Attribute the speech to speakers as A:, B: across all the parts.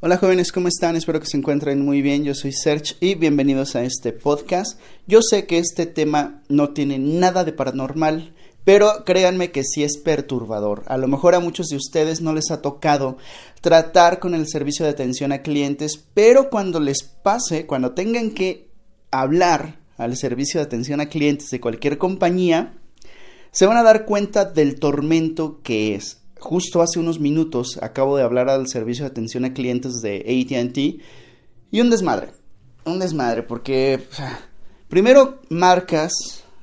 A: Hola jóvenes, ¿cómo están? Espero que se encuentren muy bien. Yo soy Serge y bienvenidos a este podcast. Yo sé que este tema no tiene nada de paranormal, pero créanme que sí es perturbador. A lo mejor a muchos de ustedes no les ha tocado tratar con el servicio de atención a clientes, pero cuando les pase, cuando tengan que hablar al servicio de atención a clientes de cualquier compañía, se van a dar cuenta del tormento que es justo hace unos minutos acabo de hablar al servicio de atención a clientes de ATT y un desmadre. Un desmadre, porque primero marcas,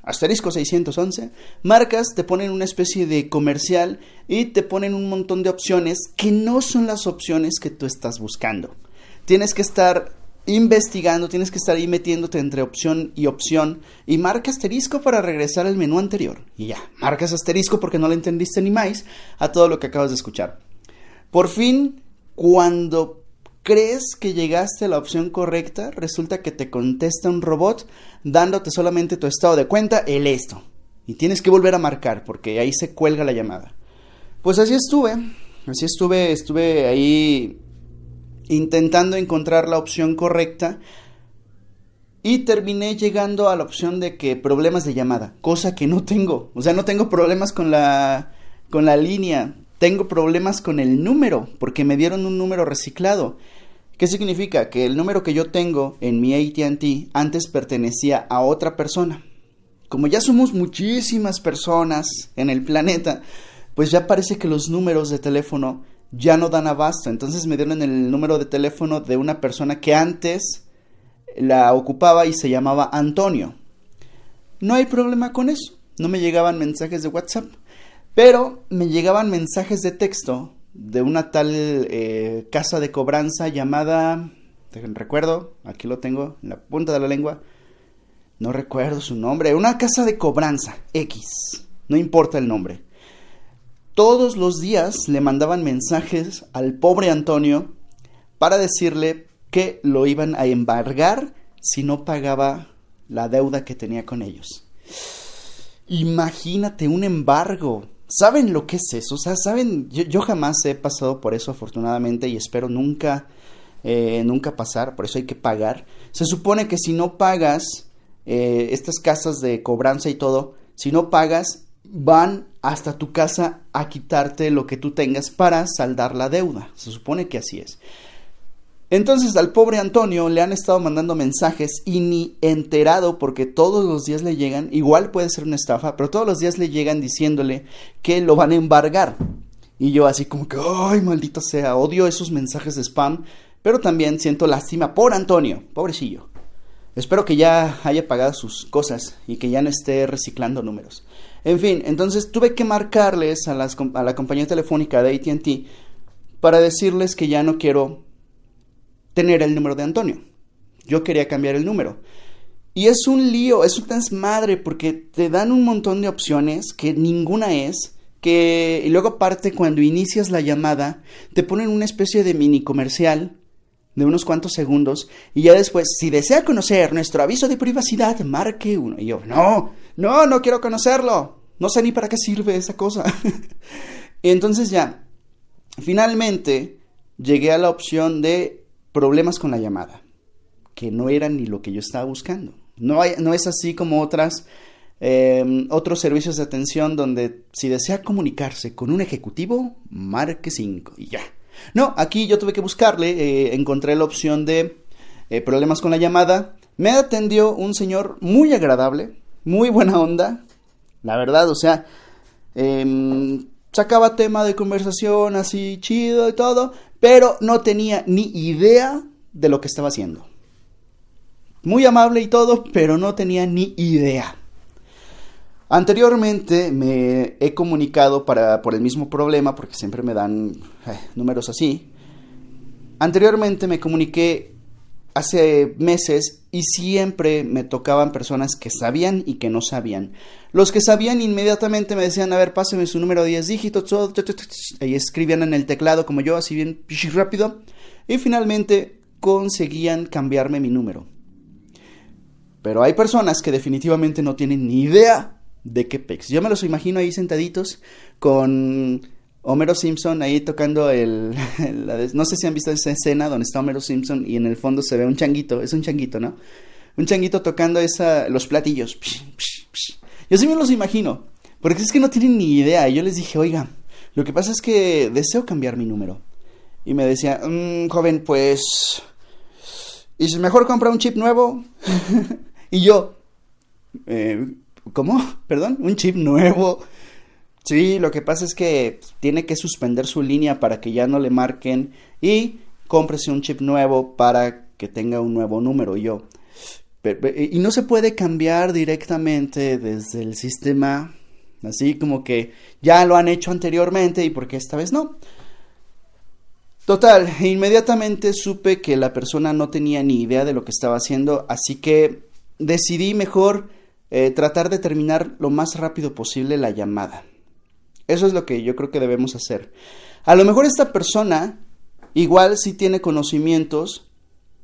A: asterisco 611, marcas te ponen una especie de comercial y te ponen un montón de opciones que no son las opciones que tú estás buscando. Tienes que estar investigando, tienes que estar ahí metiéndote entre opción y opción y marca asterisco para regresar al menú anterior. Y ya, marcas asterisco porque no le entendiste ni más a todo lo que acabas de escuchar. Por fin, cuando crees que llegaste a la opción correcta, resulta que te contesta un robot dándote solamente tu estado de cuenta, el esto. Y tienes que volver a marcar porque ahí se cuelga la llamada. Pues así estuve, así estuve, estuve ahí intentando encontrar la opción correcta y terminé llegando a la opción de que problemas de llamada, cosa que no tengo. O sea, no tengo problemas con la con la línea, tengo problemas con el número, porque me dieron un número reciclado. ¿Qué significa? Que el número que yo tengo en mi ATT antes pertenecía a otra persona. Como ya somos muchísimas personas en el planeta, pues ya parece que los números de teléfono ya no dan abasto. Entonces me dieron el número de teléfono de una persona que antes la ocupaba y se llamaba Antonio. No hay problema con eso. No me llegaban mensajes de WhatsApp. Pero me llegaban mensajes de texto de una tal eh, casa de cobranza llamada... Recuerdo, aquí lo tengo en la punta de la lengua. No recuerdo su nombre. Una casa de cobranza X. No importa el nombre. Todos los días le mandaban mensajes al pobre Antonio para decirle que lo iban a embargar si no pagaba la deuda que tenía con ellos. Imagínate un embargo. ¿Saben lo que es eso? O sea, saben, yo, jamás he pasado por eso afortunadamente y espero nunca, eh, nunca pasar, por eso hay que pagar. Se supone que si no pagas eh, estas casas de cobranza y todo, si no pagas, van hasta tu casa a quitarte lo que tú tengas para saldar la deuda. Se supone que así es. Entonces al pobre Antonio le han estado mandando mensajes y ni enterado porque todos los días le llegan, igual puede ser una estafa, pero todos los días le llegan diciéndole que lo van a embargar. Y yo así como que, ay, maldito sea, odio esos mensajes de spam, pero también siento lástima por Antonio, pobrecillo. Espero que ya haya pagado sus cosas y que ya no esté reciclando números. En fin, entonces tuve que marcarles a, la compañía telefónica de ATT para decirles que ya no quiero tener el número de Antonio. Yo quería cambiar el número. Y es un lío, es un desmadre porque te dan un montón de opciones que ninguna es. Que, y luego aparte cuando inicias la llamada te ponen una especie de mini comercial de unos cuantos segundos y ya después, si desea conocer nuestro aviso de privacidad, marque uno. Y yo, no, no, no quiero conocerlo. No sé ni para qué sirve esa cosa. entonces ya, finalmente llegué a la opción de problemas con la llamada, que no era ni lo que yo estaba buscando. No es así como otras, em, otros servicios de atención donde si desea comunicarse con un ejecutivo, marque 5 y ya. No, aquí yo tuve que buscarle, eh, encontré la opción de eh, problemas con la llamada. Me atendió un señor muy agradable, muy buena onda, la verdad, o sea, em, sacaba tema de conversación así chido y todo, pero no tenía ni idea de lo que estaba haciendo. Muy amable y todo, pero no tenía ni idea. Anteriormente me he comunicado para, por el mismo problema, porque siempre me dan eh, números así. Anteriormente me comuniqué hace meses y siempre me tocaban personas que sabían y que no sabían. Los que sabían inmediatamente me decían, a ver, páseme su número de 10 dígitos, y escribían en el teclado como yo, así bien rápido, y finalmente conseguían cambiarme mi número. Pero hay personas que definitivamente no tienen ni idea de qué pex. Yo me los imagino ahí sentaditos con Homero Simpson ahí tocando el, no sé si han visto esa escena donde está Homero Simpson y en el fondo se ve un changuito, es un changuito, ¿no? Un changuito tocando esa, los platillos. Yo sí me los imagino, porque es que no tienen ni idea. Yo les dije, oiga, lo que pasa es que deseo cambiar mi número. Y me decía, mmm, joven, pues... ¿Y si mejor compra un chip nuevo? y yo, eh, ¿cómo? ¿Perdón? ¿Un chip nuevo? Sí, lo que pasa es que tiene que suspender su línea para que ya no le marquen y cómprese un chip nuevo para que tenga un nuevo número. Yo, y no se puede cambiar directamente desde el sistema, así como que ya lo han hecho anteriormente y porque esta vez no. Total, inmediatamente supe que la persona no tenía ni idea de lo que estaba haciendo, así que decidí mejor eh, tratar de terminar lo más rápido posible la llamada. Eso es lo que yo creo que debemos hacer. A lo mejor esta persona igual sí tiene conocimientos,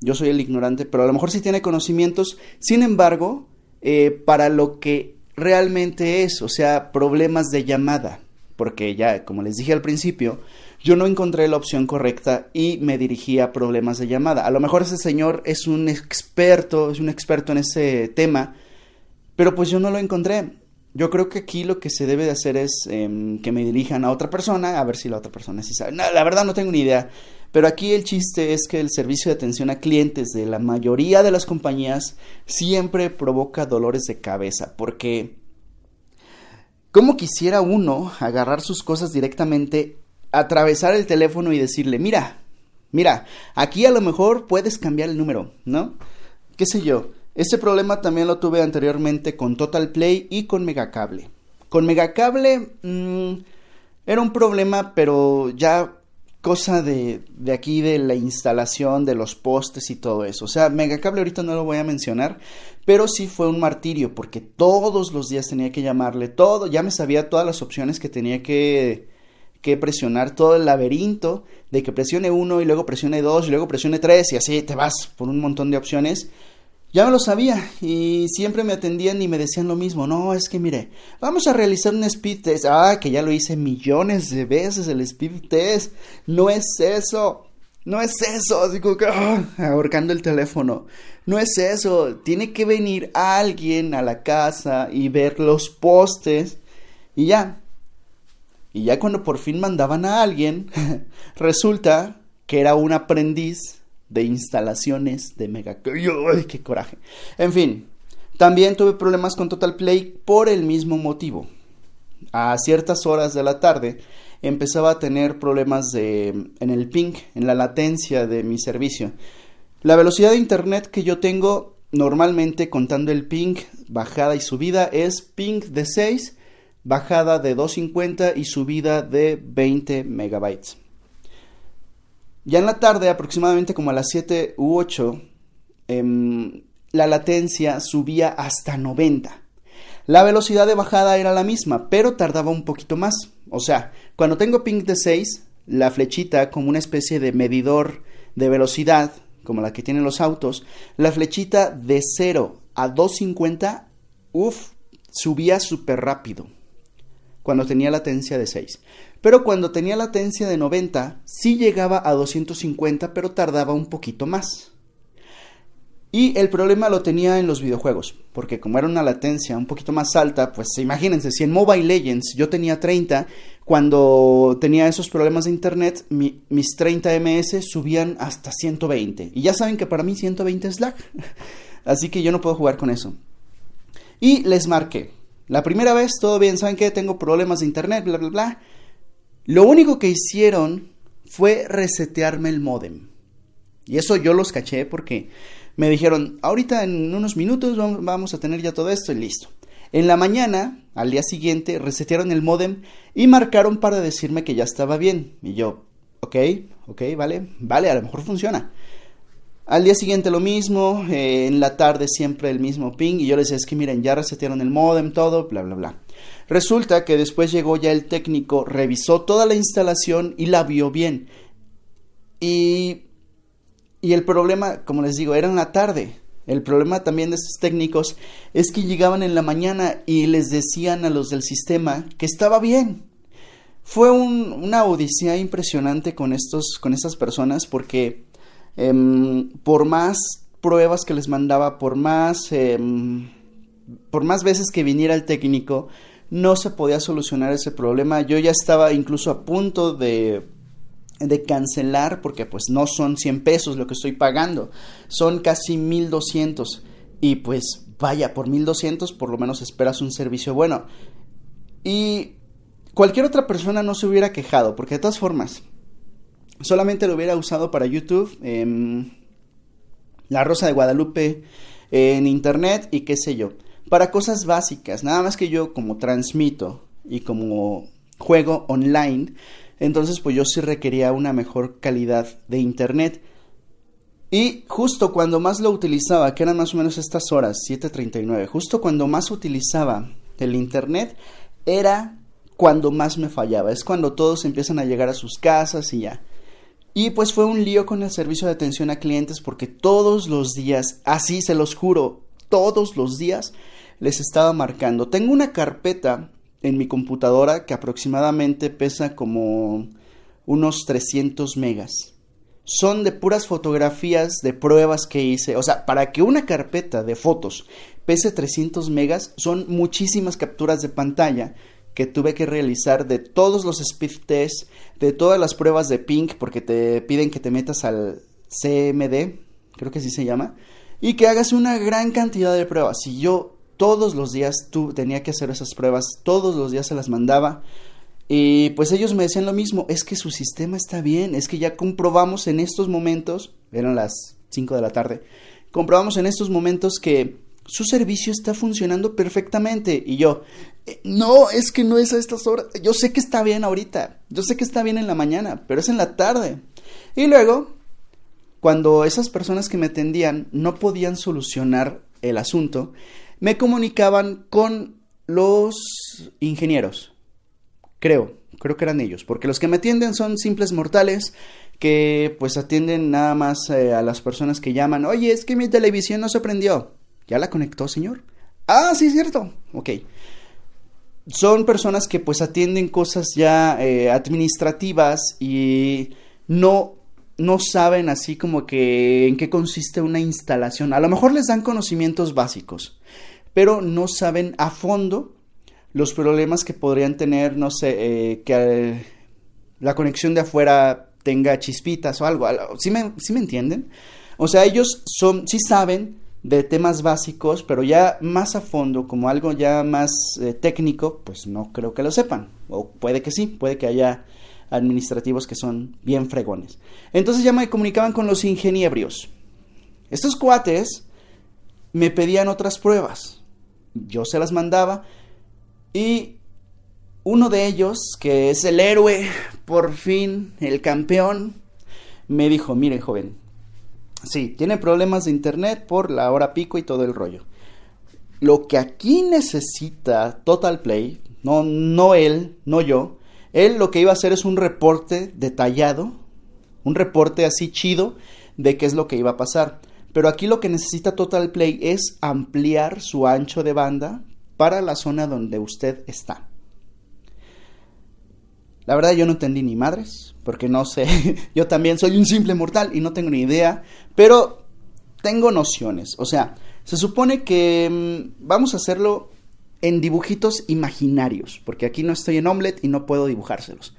A: yo soy el ignorante, pero a lo mejor sí tiene conocimientos, sin embargo, eh, para lo que realmente es, o sea, problemas de llamada, porque ya, como les dije al principio, yo no encontré la opción correcta y me dirigí a problemas de llamada. A lo mejor ese señor es un experto, es un experto en ese tema, pero pues yo no lo encontré. Yo creo que aquí lo que se debe de hacer es em, que me dirijan a otra persona, a ver si la otra persona sí sabe. La verdad no tengo ni idea. Pero aquí el chiste es que el servicio de atención a clientes de la mayoría de las compañías siempre provoca dolores de cabeza, porque ¿cómo quisiera uno agarrar sus cosas directamente atravesar el teléfono y decirle, mira, mira, aquí a lo mejor puedes cambiar el número, ¿no? ¿Qué sé yo? Este problema también lo tuve anteriormente con Total Play y con Megacable. Con Megacable mmm, era un problema, pero ya cosa de, de, aquí de la instalación de los postes y todo eso. O sea, Megacable ahorita no lo voy a mencionar, pero sí fue un martirio porque todos los días tenía que llamarle todo, ya me sabía todas las opciones que tenía que que presionar todo el laberinto de que presione uno y luego presione dos y luego presione tres y así te vas por un montón de opciones. Ya me lo sabía y siempre me atendían y me decían lo mismo. No, es que mire, vamos a realizar un speed test. Ah, que ya lo hice millones de veces el speed test. No es eso. No es eso. Como que ah, ahorcando el teléfono. No es eso. Tiene que venir alguien a la casa y ver los postes. Y ya, y ya cuando por fin mandaban a alguien, resulta que era un aprendiz de instalaciones de Mega. ¡Ay, qué coraje! En fin, también tuve problemas con Total Play por el mismo motivo. A ciertas horas de la tarde empezaba a tener problemas de, en el ping, en la latencia de mi servicio. La velocidad de internet que yo tengo normalmente contando el ping, bajada y subida, es ping de 6 bajada de 250 y subida de 20 megabytes. Ya en la tarde, aproximadamente como a las 7 u 8, em, la latencia subía hasta 90. La velocidad de bajada era la misma, pero tardaba un poquito más. O sea, cuando tengo ping de 6, la flechita como una especie de medidor de velocidad, como la que tienen los autos, la flechita de 0 a 250, uff, subía súper rápido cuando tenía latencia de 6. Pero cuando tenía latencia de 90, sí llegaba a 250, pero tardaba un poquito más. Y el problema lo tenía en los videojuegos, porque como era una latencia un poquito más alta, pues imagínense, si en Mobile Legends yo tenía 30, cuando tenía esos problemas de internet, mis 30 ms subían hasta 120. Y ya saben que para mí 120 es lag, así que yo no puedo jugar con eso. Y les marqué, la primera vez, todo bien, ¿saben qué? Tengo problemas de internet, bla, bla, bla. Lo único que hicieron fue resetearme el modem. Y eso yo los caché porque me dijeron, ahorita en unos minutos vamos a tener ya todo esto y listo. En la mañana, al día siguiente, resetearon el modem y marcaron para decirme que ya estaba bien. Y yo, ok, ok, vale, vale, a lo mejor funciona. Al día siguiente lo mismo, eh, en la tarde siempre el mismo ping y yo les decía, es que miren, ya resetearon el modem, todo, bla, bla, bla. Resulta que después llegó ya el técnico, revisó toda la instalación y la vio bien. Y, y el problema, como les digo, era en la tarde. El problema también de estos técnicos es que llegaban en la mañana y les decían a los del sistema que estaba bien. fue una odisea impresionante con, estos, con estas personas porque em, por más pruebas que les mandaba, por más, em, por más veces que viniera el técnico, no se podía solucionar ese problema. Yo ya estaba incluso a punto de, de cancelar porque pues no son 100 pesos lo que estoy pagando, son casi 1200 y pues vaya, por 1200 por lo menos esperas un servicio bueno. Y cualquier otra persona no se hubiera quejado, porque de todas formas, solamente lo hubiera usado para YouTube, La Rosa de Guadalupe, en Internet y qué sé yo. Para cosas básicas, nada más que yo como transmito y como juego online, entonces pues yo sí requería una mejor calidad de Internet. Y justo cuando más lo utilizaba, que eran más o menos estas horas, 7.39, justo cuando más utilizaba el Internet, era cuando más me fallaba. Es cuando todos empiezan a llegar a sus casas y ya. Y pues fue un lío con el servicio de atención a clientes porque todos los días, así se los juro, todos los días les estaba marcando. Tengo una carpeta en mi computadora que aproximadamente pesa como unos 300 megas. Son de puras fotografías de pruebas que hice. O sea, para que una carpeta de fotos pese 300 megas, son muchísimas capturas de pantalla que tuve que realizar de todos los speed tests, de todas las pruebas de ping, porque te piden que te metas al CMD, creo que así se llama, y que hagas una gran cantidad de pruebas. Y yo todos los días tú tenía que hacer esas pruebas, todos los días se las mandaba. Y pues ellos me decían lo mismo, es que su sistema está bien, es que ya comprobamos en estos momentos, eran las 5 de la tarde, comprobamos en estos momentos que su servicio está funcionando perfectamente. Y yo, eh, no, es que no es a estas horas. Yo sé que está bien ahorita, yo sé que está bien en la mañana, pero es en la tarde. Y luego, cuando esas personas que me atendían no podían solucionar el asunto, me comunicaban con los ingenieros. Creo, creo que eran ellos, porque los que me atienden son simples mortales que pues atienden nada más eh, a las personas que llaman, oye, es que mi televisión no se prendió. ¿Ya la conectó, señor? Ah, sí, cierto. Ok. Son personas que pues atienden cosas ya eh, administrativas y no, no saben así como que en qué consiste una instalación. A lo mejor les dan conocimientos básicos, pero no saben a fondo los problemas que podrían tener, no sé, eh, que eh, la conexión de afuera tenga chispitas o algo. ¿Sí me, ¿Sí me entienden? O sea, ellos son, sí saben de temas básicos, pero ya más a fondo, como algo ya más eh, técnico, pues no creo que lo sepan. O puede que sí, puede que haya administrativos que son bien fregones. Entonces ya me comunicaban con los ingeniebrios. Estos cuates me pedían otras pruebas. Yo se las mandaba y uno de ellos, que es el héroe, por fin, el campeón, me dijo, mire joven, Sí, tiene problemas de internet por la hora pico y todo el rollo. Lo que aquí necesita Total Play, no, no él, no yo, él lo que iba a hacer es un reporte detallado, un reporte así chido de qué es lo que iba a pasar. Pero aquí lo que necesita Total Play es ampliar su ancho de banda para la zona donde usted está. La verdad yo no entendí ni madres, porque no sé, yo también soy un simple mortal y no tengo ni idea, pero tengo nociones. O sea, se supone que mm, vamos a hacerlo en dibujitos imaginarios, porque aquí no estoy en Omelette y no puedo dibujárselos.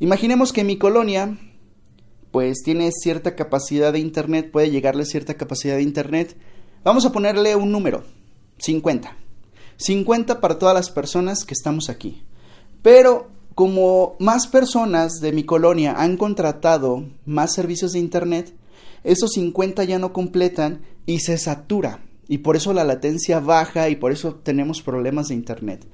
A: Imaginemos que mi colonia pues tiene cierta capacidad de internet, puede llegarle cierta capacidad de internet. Vamos a ponerle un número, 50. 50 para todas las personas que estamos aquí. Pero como más personas de mi colonia han contratado más servicios de Internet, esos 50 ya no completan y se satura. Y por eso la latencia baja y por eso tenemos problemas de Internet.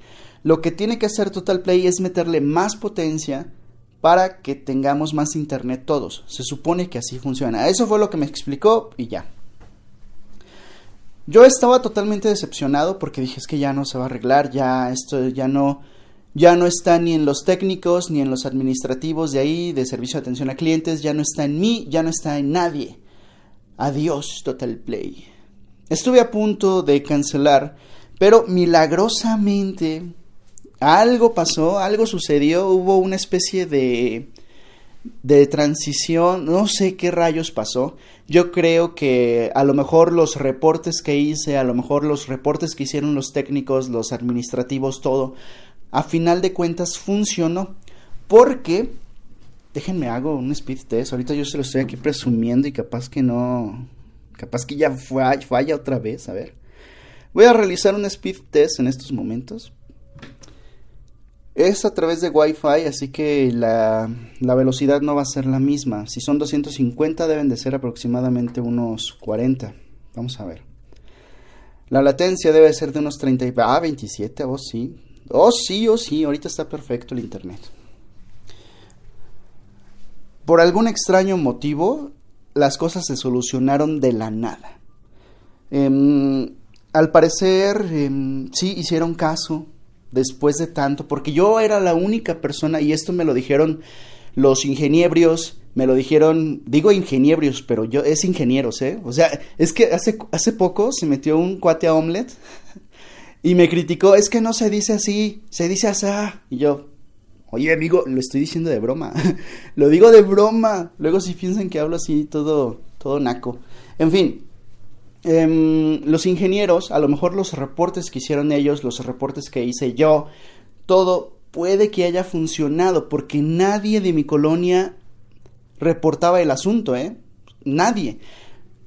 A: Lo que tiene que hacer Total Play es meterle más potencia para que tengamos más Internet todos. Se supone que así funciona. Eso fue lo que me explicó y ya. Yo estaba totalmente decepcionado porque dije es que ya no se va a arreglar, ya esto ya no ya no está ni en los técnicos ni en los administrativos de ahí, de servicio de atención a clientes, ya no está en mí, ya no está en nadie. Adiós, Total Play. Estuve a punto de cancelar, pero milagrosamente algo pasó, algo sucedió, hubo una especie de de transición, no sé qué rayos pasó. Yo creo que a lo mejor los reportes que hice, a lo mejor los reportes que hicieron los técnicos, los administrativos, todo, a final de cuentas funcionó. Porque, déjenme hago un speed test, ahorita yo se lo estoy aquí presumiendo y capaz que no, capaz que ya falla otra vez, a ver. Voy a realizar un speed test en estos momentos es a través de Wi-Fi, así que la, velocidad no va a ser la misma. Si son 250 deben de ser aproximadamente unos 40. Vamos a ver. La latencia debe ser de unos 30. Ah, 27, oh sí. Oh sí, oh sí, ahorita está perfecto el internet. Por algún extraño motivo, las cosas se solucionaron de la nada. Em, al parecer, em, sí hicieron caso después de tanto, porque yo era la única persona, y esto me lo dijeron los ingenieros, me lo dijeron, digo ingenieros, pero yo es ingenieros, ¿eh? O sea, es que hace, hace poco se metió un cuate a Omelette y me criticó, es que no se dice así, se dice así. Y yo, oye amigo, lo estoy diciendo de broma, lo digo de broma. Luego si piensan que hablo así todo, todo naco. En fin, Em, los ingenieros, a lo mejor los reportes que hicieron ellos, los reportes que hice yo, todo puede que haya funcionado porque nadie de mi colonia reportaba el asunto, ¿eh? Nadie.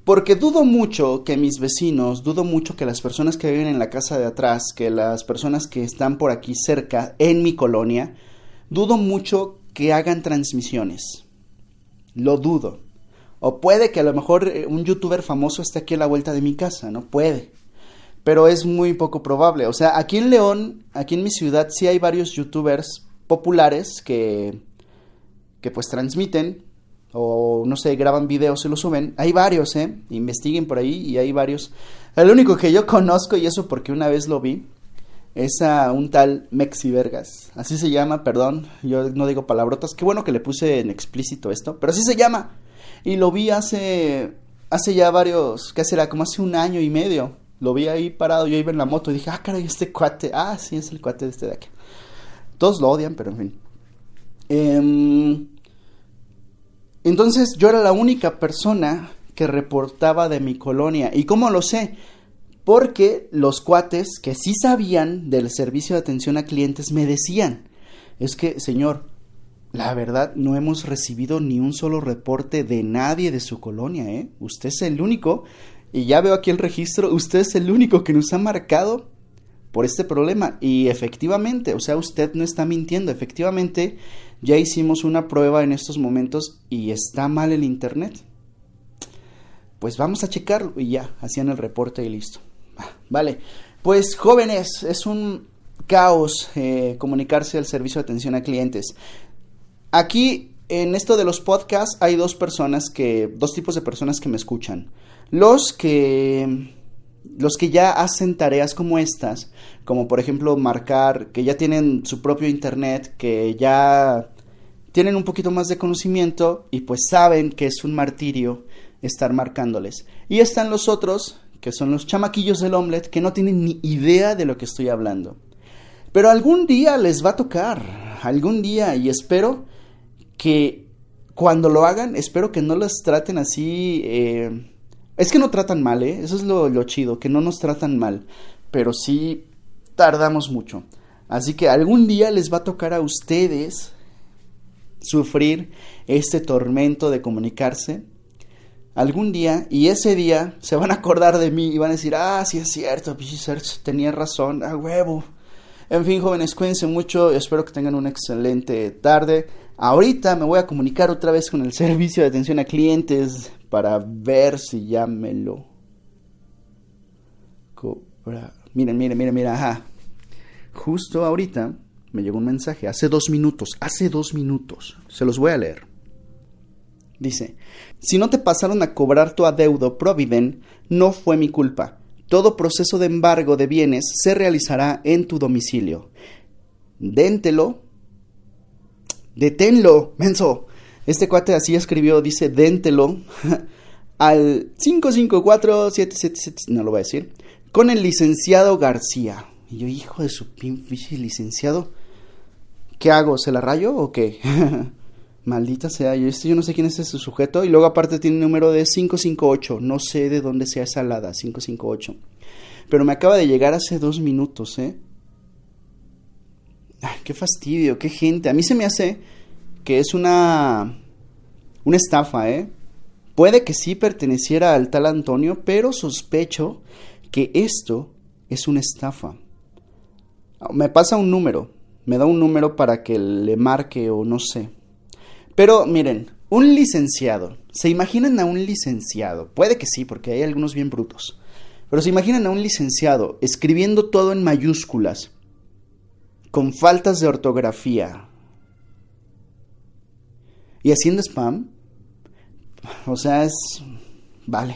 A: Porque dudo mucho que mis vecinos, dudo mucho que las personas que viven en la casa de atrás, que las personas que están por aquí cerca, en mi colonia, dudo mucho que hagan transmisiones. Lo dudo. O puede que a lo mejor eh, un youtuber famoso esté aquí a la vuelta de mi casa, ¿no? Puede. Pero es muy poco probable. O sea, aquí en León, aquí en mi ciudad, sí hay varios youtubers populares que, que pues transmiten o no sé, graban videos y lo suben. Hay varios, ¿eh? Investiguen por ahí y hay varios. El único que yo conozco, y eso porque una vez lo vi, es a un tal Mexi Vergas. Así se llama, perdón, yo no digo palabrotas. Qué bueno que le puse en explícito esto, pero así se llama. Y lo vi hace, hace ya varios, ¿qué será? Como hace un año y medio. Lo vi ahí parado, yo iba en la moto y dije, ah, caray, este cuate, ah, sí, es el cuate de este de aquí. Todos lo odian, pero en fin. Em, entonces yo era la única persona que reportaba de mi colonia. ¿Y cómo lo sé? Porque los cuates que sí sabían del servicio de atención a clientes me decían, es que, señor, la verdad, no hemos recibido ni un solo reporte de nadie de su colonia, ¿eh? Usted es el único, y ya veo aquí el registro, usted es el único que nos ha marcado por este problema. Y efectivamente, o sea, usted no está mintiendo, efectivamente, ya hicimos una prueba en estos momentos y está mal el Internet. Pues vamos a checarlo y ya, hacían el reporte y listo. Ah, vale, pues jóvenes, es un caos eh, comunicarse al servicio de atención a clientes. Aquí, en esto de los podcasts, hay dos personas que, dos tipos de personas que me escuchan. Los que, los que ya hacen tareas como estas, como por ejemplo marcar, que ya tienen su propio internet, que ya tienen un poquito más de conocimiento y pues saben que es un martirio estar marcándoles. Y están los otros, que son los chamaquillos del omelette, que no tienen ni idea de lo que estoy hablando. Pero algún día les va a tocar, algún día, y espero que cuando lo hagan, espero que no los traten así. Eh, es que no tratan mal, ¿eh? Eso es lo, chido, que no nos tratan mal. Pero sí tardamos mucho. Así que algún día les va a tocar a ustedes sufrir este tormento de comunicarse. Algún día, y ese día se van a acordar de mí y van a decir, ah, sí es cierto, tenía razón, a huevo. En fin, jóvenes, cuídense mucho, espero que tengan una excelente tarde. Ahorita me voy a comunicar otra vez con el servicio de atención a clientes para ver si ya me lo cobra. Miren, miren, miren, miren, ajá. Justo ahorita me llegó un mensaje, hace dos minutos, hace dos minutos. Se los voy a leer. Dice, si no te pasaron a cobrar tu adeudo Providen, no fue mi culpa. Todo proceso de embargo de bienes se realizará en tu domicilio. Déntelo deténlo, menso. Este cuate así escribió, dice, déntelo al 554-777, no lo voy a decir, con el licenciado García. Y yo, hijo de su pinche licenciado, ¿qué hago? ¿Se la rayo o qué? Maldita sea, yo, este, yo no sé quién es ese sujeto. Y luego aparte tiene un número de 558. No sé de dónde sea esa alada, 558. Pero me acaba de llegar hace dos minutos, ¿eh? Qué fastidio, qué gente. A mí se me hace que es una... Una estafa, ¿eh? Puede que sí perteneciera al tal Antonio, pero sospecho que esto es una estafa. Me pasa un número, me da un número para que le marque o no sé. Pero miren, un licenciado, ¿se imaginan a un licenciado? Puede que sí, porque hay algunos bien brutos. Pero se imaginan a un licenciado escribiendo todo en mayúsculas, con faltas de ortografía y haciendo spam. O sea, es... Vale.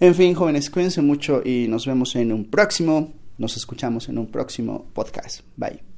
A: En fin, jóvenes, cuídense mucho y nos vemos en un próximo, nos escuchamos en un próximo podcast. Bye.